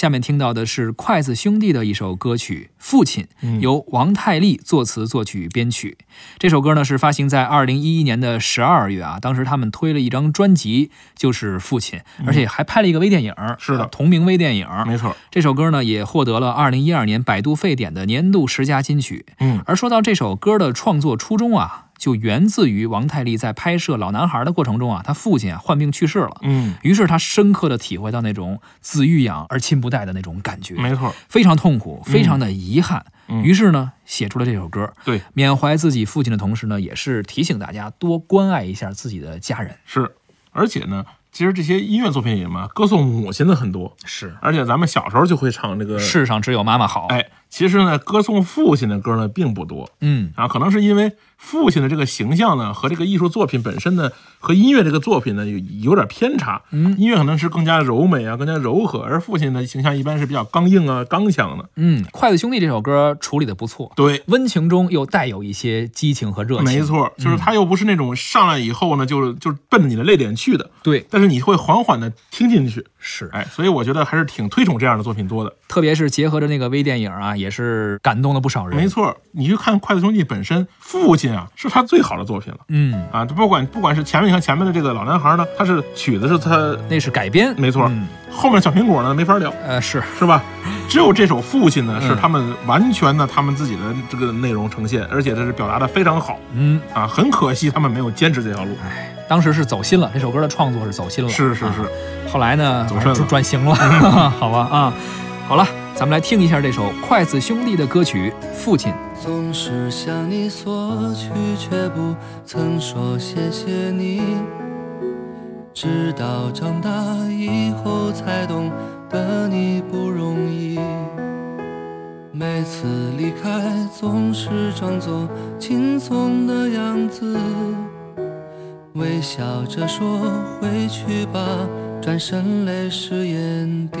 下面听到的是筷子兄弟的一首歌曲《父亲》，嗯由王太利作词、作曲、编曲。这首歌呢是发行在二零一一年的十二月啊，当时他们推了一张专辑，就是《父亲》，而且还拍了一个微电影，嗯是的同名微电影。没错，这首歌呢也获得了二零一二年百度沸点的年度十佳金曲。嗯，而说到这首歌的创作初衷啊，就源自于王太利在拍摄《老男孩》的过程中啊，他父亲啊患病去世了。嗯，于是他深刻的体会到那种子欲养而亲不待的那种感觉，没错，非常痛苦，非常的遗憾。嗯于是呢，写出了这首歌，对，缅怀自己父亲的同时呢，也是提醒大家多关爱一下自己的家人。是，而且呢，其实这些音乐作品里嘛，歌颂母亲的很多，是，而且咱们小时候就会唱这个，世上只有妈妈好。哎，其实呢，歌颂父亲的歌呢并不多嗯，啊，可能是因为父亲的这个形象呢和这个艺术作品本身呢和音乐这个作品呢有有点偏差，嗯音乐可能是更加柔美啊，更加柔和，而父亲的形象一般是比较刚硬啊、刚强的，嗯，筷子兄弟这首歌处理的不错，对。温情中又带有一些激情和热情。没，错，就是他又不是那种上来以后呢，就就奔着你的泪点去的，对，但是你会缓缓的听进去，是，哎，所以我觉得还是挺推崇这样的作品多的。特别是结合着那个微电影啊，也是感动了不少人。没，错，你去看《筷子兄弟》本身，父亲啊是他最好的作品了。嗯，啊！不管不管是前面你看前面的这个老男孩呢，他是曲子是他，那是改编，没错。嗯。后面小苹果呢没法聊，呃，是，是吧？只有这首父亲呢嗯。是他们完全的他们自己的这个内容呈现，而且这是表达的非常好。嗯，啊！很可惜他们没有坚持这条路。哎，当时是走心了，这首歌的创作是走心了，啊是是。是，后来呢，转转型了，好吧啊，好了，咱们来听一下这首筷子兄弟的歌曲《父亲》。总是向你索取，却不曾说谢谢你。直到长大以后才懂得你不容易。每次离开总是装作轻松的样子，微笑着说回去吧，转身泪湿眼底。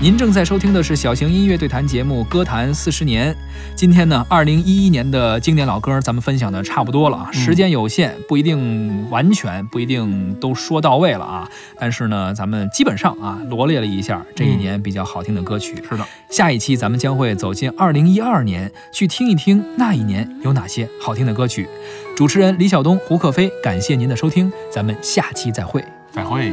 您正在收听的是小型音乐对谈节目《歌坛四十年》。今天呢，二零一一年的经典老歌，咱们分享的差不多了啊，时间有限，不一定完全，不一定都说到位了啊。但是呢，咱们基本上啊，罗列了一下这一年比较好听的歌曲。是的，下一期咱们将会走进二零一二年，去听一听那一年有哪些好听的歌曲。主持人李晓东、胡可飞，感谢您的收听，咱们下期再会。再会。